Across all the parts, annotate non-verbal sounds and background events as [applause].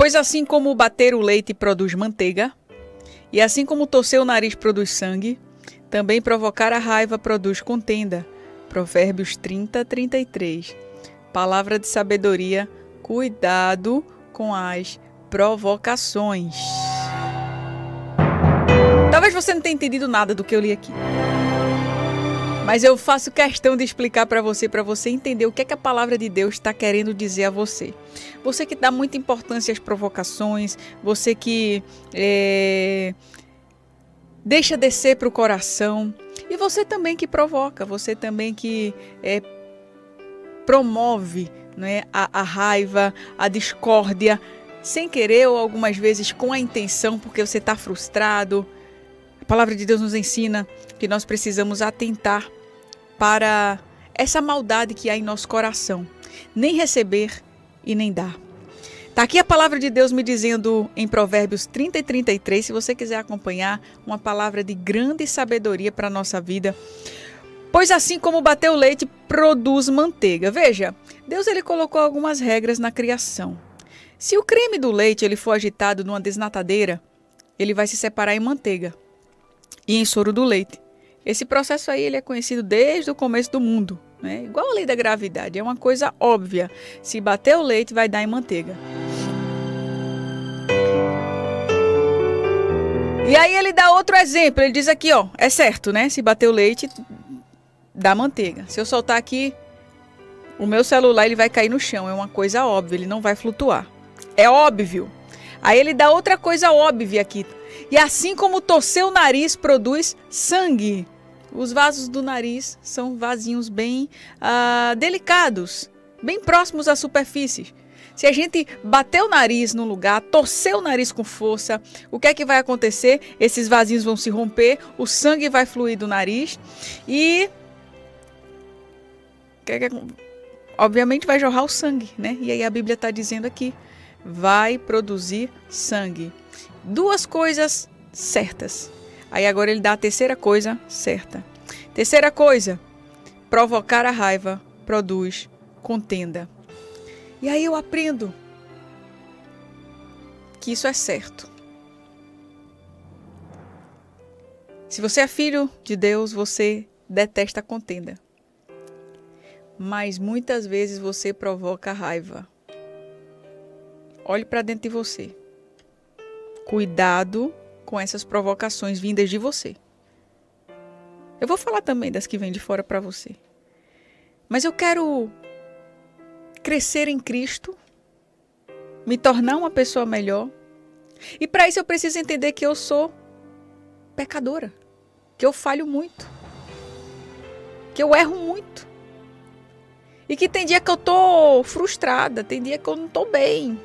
Pois assim como bater o leite produz manteiga, e assim como torcer o nariz produz sangue, também provocar a raiva produz contenda. Provérbios 30, 33. Palavra de sabedoria, cuidado com as provocações. Talvez você não tenha entendido nada do que eu li aqui. Mas eu faço questão de explicar para você, para você entender o que é que a palavra de Deus está querendo dizer a você. Você que dá muita importância às provocações, você que é, deixa descer para o coração, e você também que provoca, você também que é, promove né, a, a raiva, a discórdia, sem querer ou algumas vezes com a intenção, porque você está frustrado. A palavra de Deus nos ensina que nós precisamos atentar para essa maldade que há em nosso coração, nem receber e nem dar. Está aqui a palavra de Deus me dizendo em Provérbios 30 e 33, se você quiser acompanhar, uma palavra de grande sabedoria para a nossa vida. Pois assim como bater o leite produz manteiga. Veja, Deus ele colocou algumas regras na criação. Se o creme do leite ele for agitado numa desnatadeira, ele vai se separar em manteiga e em soro do leite. Esse processo aí ele é conhecido desde o começo do mundo. Né? Igual a lei da gravidade, é uma coisa óbvia. Se bater o leite, vai dar em manteiga. E aí ele dá outro exemplo. Ele diz aqui, ó, é certo, né? Se bater o leite, dá manteiga. Se eu soltar aqui, o meu celular ele vai cair no chão. É uma coisa óbvia, ele não vai flutuar. É óbvio. Aí ele dá outra coisa óbvia aqui. E assim como torcer o nariz produz sangue. Os vasos do nariz são vasinhos bem uh, delicados, bem próximos à superfície. Se a gente bater o nariz no lugar, torcer o nariz com força, o que é que vai acontecer? Esses vasinhos vão se romper, o sangue vai fluir do nariz e. É obviamente vai jorrar o sangue, né? E aí a Bíblia está dizendo aqui: vai produzir sangue. Duas coisas certas. Aí agora ele dá a terceira coisa certa. Terceira coisa, provocar a raiva produz contenda. E aí eu aprendo que isso é certo. Se você é filho de Deus, você detesta a contenda. Mas muitas vezes você provoca raiva. Olhe para dentro de você. Cuidado com essas provocações vindas de você. Eu vou falar também das que vêm de fora para você. Mas eu quero crescer em Cristo, me tornar uma pessoa melhor. E para isso eu preciso entender que eu sou pecadora, que eu falho muito, que eu erro muito. E que tem dia que eu tô frustrada, tem dia que eu não tô bem,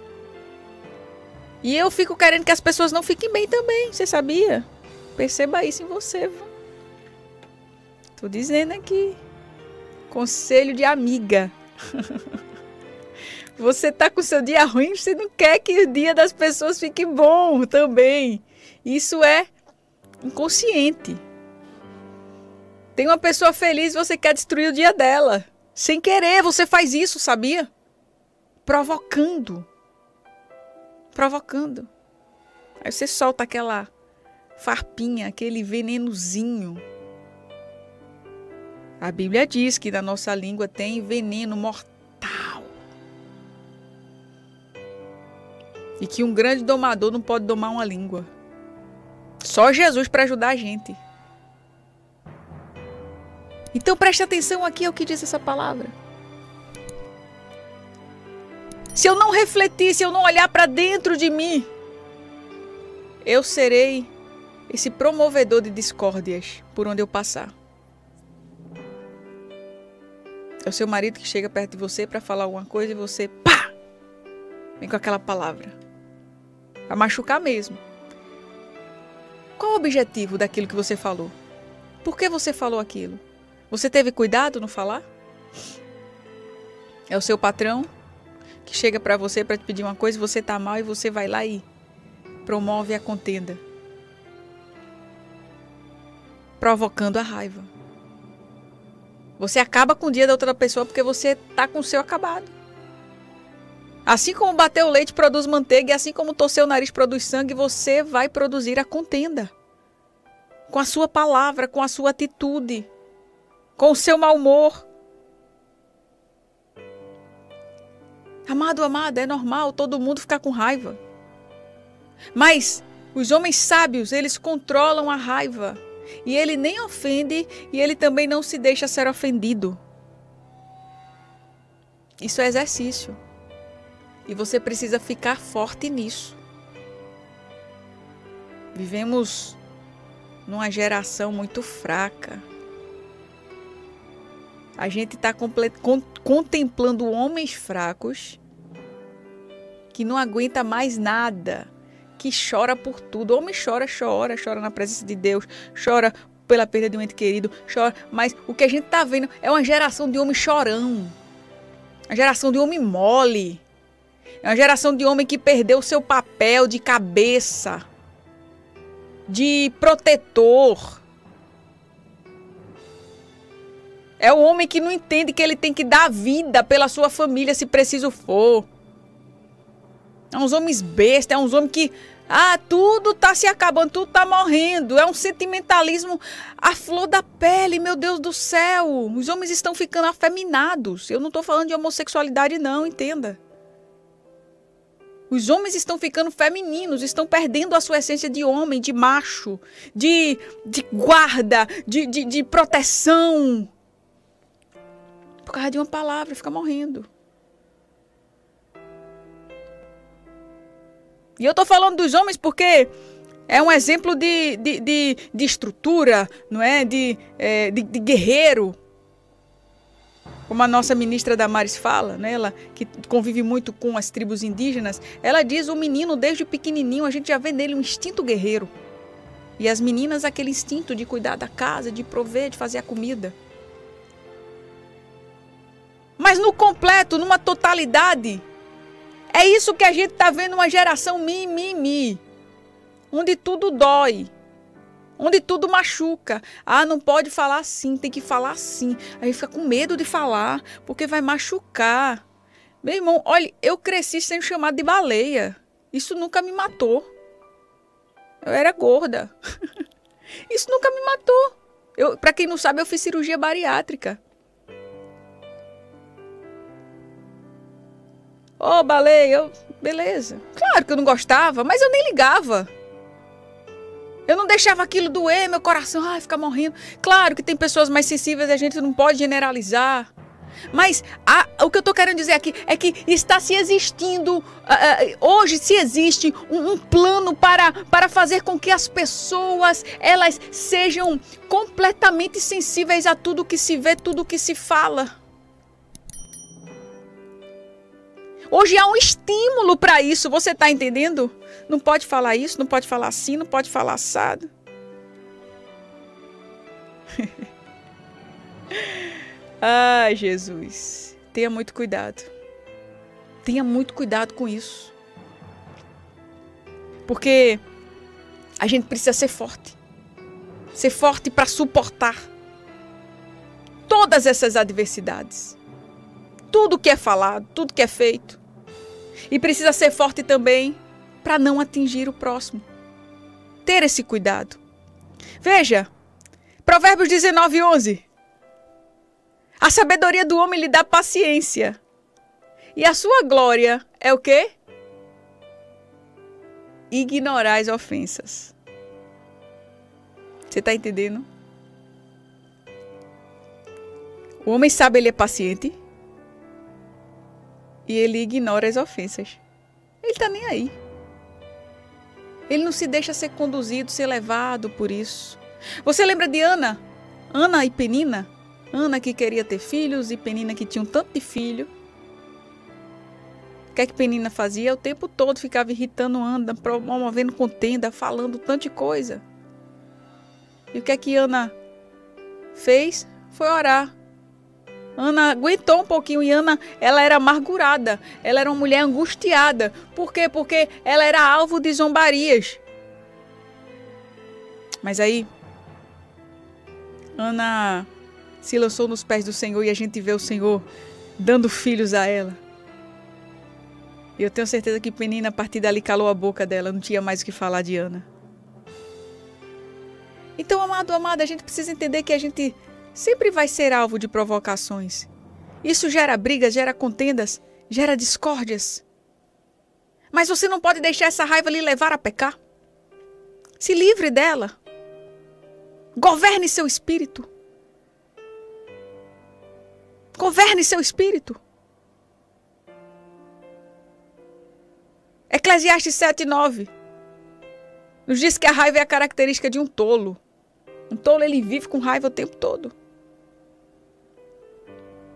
e eu fico querendo que as pessoas não fiquem bem também, você sabia? Perceba isso em você. Tô dizendo aqui. Conselho de amiga. [laughs] Você tá com seu dia ruim, você não quer que o dia das pessoas fique bom também. Isso é inconsciente. Tem uma pessoa feliz, você quer destruir o dia dela. Sem querer, você faz isso, sabia? Provocando provocando. Aí você solta aquela farpinha, aquele venenozinho. A Bíblia diz que na nossa língua tem veneno mortal. E que um grande domador não pode domar uma língua. Só Jesus para ajudar a gente. Então preste atenção aqui ao que diz essa palavra. Se eu não refletir, se eu não olhar para dentro de mim, eu serei esse promovedor de discórdias por onde eu passar. É o seu marido que chega perto de você para falar alguma coisa e você, pá! Vem com aquela palavra. Vai machucar mesmo. Qual o objetivo daquilo que você falou? Por que você falou aquilo? Você teve cuidado no falar? É o seu patrão que chega para você para te pedir uma coisa, você tá mal e você vai lá e promove a contenda, provocando a raiva. Você acaba com o dia da outra pessoa porque você tá com o seu acabado. Assim como bater o leite produz manteiga e assim como torcer o nariz produz sangue, você vai produzir a contenda. Com a sua palavra, com a sua atitude, com o seu mau humor. Amado, amada, é normal todo mundo ficar com raiva. Mas os homens sábios, eles controlam a raiva. E ele nem ofende e ele também não se deixa ser ofendido. Isso é exercício. E você precisa ficar forte nisso. Vivemos numa geração muito fraca. A gente está contemplando homens fracos que não aguenta mais nada, que chora por tudo. O homem chora, chora, chora na presença de Deus, chora pela perda de um ente querido, chora. Mas o que a gente está vendo é uma geração de homem chorão, uma geração de homem mole, é uma geração de homem que perdeu seu papel de cabeça, de protetor É o homem que não entende que ele tem que dar vida pela sua família se preciso for. É uns homens bestas, é uns homens que. Ah, tudo tá se acabando, tudo tá morrendo. É um sentimentalismo à flor da pele, meu Deus do céu. Os homens estão ficando afeminados. Eu não tô falando de homossexualidade, não, entenda. Os homens estão ficando femininos, estão perdendo a sua essência de homem, de macho, de, de guarda, de, de, de proteção causa de uma palavra, fica morrendo. E eu estou falando dos homens porque é um exemplo de, de, de, de estrutura, não é? De, é, de, de, guerreiro. Como a nossa ministra Damares fala, né? ela que convive muito com as tribos indígenas, ela diz o menino desde pequenininho, a gente já vê nele um instinto guerreiro. E as meninas aquele instinto de cuidar da casa, de prover, de fazer a comida. Mas no completo, numa totalidade, é isso que a gente está vendo uma geração mimimi, onde tudo dói, onde tudo machuca. Ah, não pode falar assim, tem que falar assim. Aí fica com medo de falar, porque vai machucar. Meu irmão, olha, eu cresci sendo chamado de baleia. Isso nunca me matou. Eu era gorda. [laughs] Isso nunca me matou. Eu, para quem não sabe, eu fiz cirurgia bariátrica. Ô, oh, baleia, eu... beleza. Claro que eu não gostava, mas eu nem ligava. Eu não deixava aquilo doer, meu coração, ai, ficar morrendo. Claro que tem pessoas mais sensíveis, a gente não pode generalizar. Mas a, o que eu estou querendo dizer aqui é que está se existindo, uh, hoje se existe um, um, plano para, para fazer com que as pessoas elas sejam completamente sensíveis a tudo que se vê, tudo que se fala. Hoje há um estímulo para isso, você está entendendo? Não pode falar isso, não pode falar assim, não pode falar assado. [laughs] Ai, Jesus. Tenha muito cuidado. Tenha muito cuidado com isso. Porque a gente precisa ser forte. Ser forte para suportar todas essas adversidades tudo que é falado, tudo que é feito. E precisa ser forte também para não atingir o próximo. Ter esse cuidado. Veja, Provérbios 19, 11. A sabedoria do homem lhe dá paciência. E a sua glória é o quê? Ignorar as ofensas. Você está entendendo? O homem sabe, ele é paciente e ele ignora as ofensas. Ele está nem aí. Ele não se deixa ser conduzido, ser levado por isso. Você lembra de Ana? Ana e Penina? Ana que queria ter filhos e Penina que tinha um tanto de filho. O que é que Penina fazia? O tempo todo ficava irritando Ana, promovendo contenda, falando tanto de coisa. E o que é que Ana fez? Foi orar. Ana aguentou um pouquinho e Ana, ela era amargurada, ela era uma mulher angustiada. Por quê? Porque ela era alvo de zombarias. Mas aí, Ana se lançou nos pés do Senhor e a gente vê o Senhor dando filhos a ela. E eu tenho certeza que Penina, a partir dali, calou a boca dela, não tinha mais o que falar de Ana. Então, amado, amada, a gente precisa entender que a gente sempre vai ser alvo de provocações. Isso gera brigas, gera contendas, gera discórdias. Mas você não pode deixar essa raiva lhe levar a pecar. Se livre dela. Governe seu espírito. Governe seu espírito. Eclesiastes 7, 9 nos diz que a raiva é a característica de um tolo. Um tolo ele vive com raiva o tempo todo.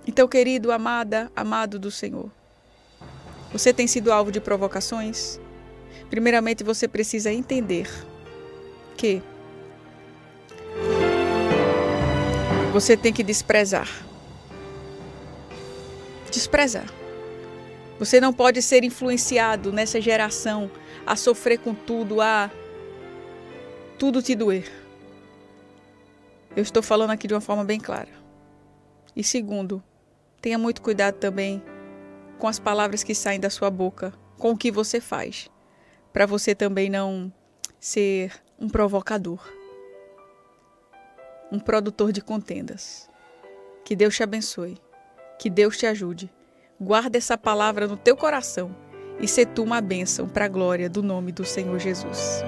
Então, querido, amada, amado do Senhor, você tem sido alvo de provocações? Primeiramente, você precisa entender que você tem que desprezar. Desprezar. Você não pode ser influenciado nessa geração a sofrer com tudo, a tudo te doer. Eu estou falando aqui de uma forma bem clara. E segundo, tenha muito cuidado também com as palavras que saem da sua boca, com o que você faz, para você também não ser um provocador, um produtor de contendas. Que Deus te abençoe, que Deus te ajude. Guarda essa palavra no teu coração e se tu uma bênção para a glória do nome do Senhor Jesus.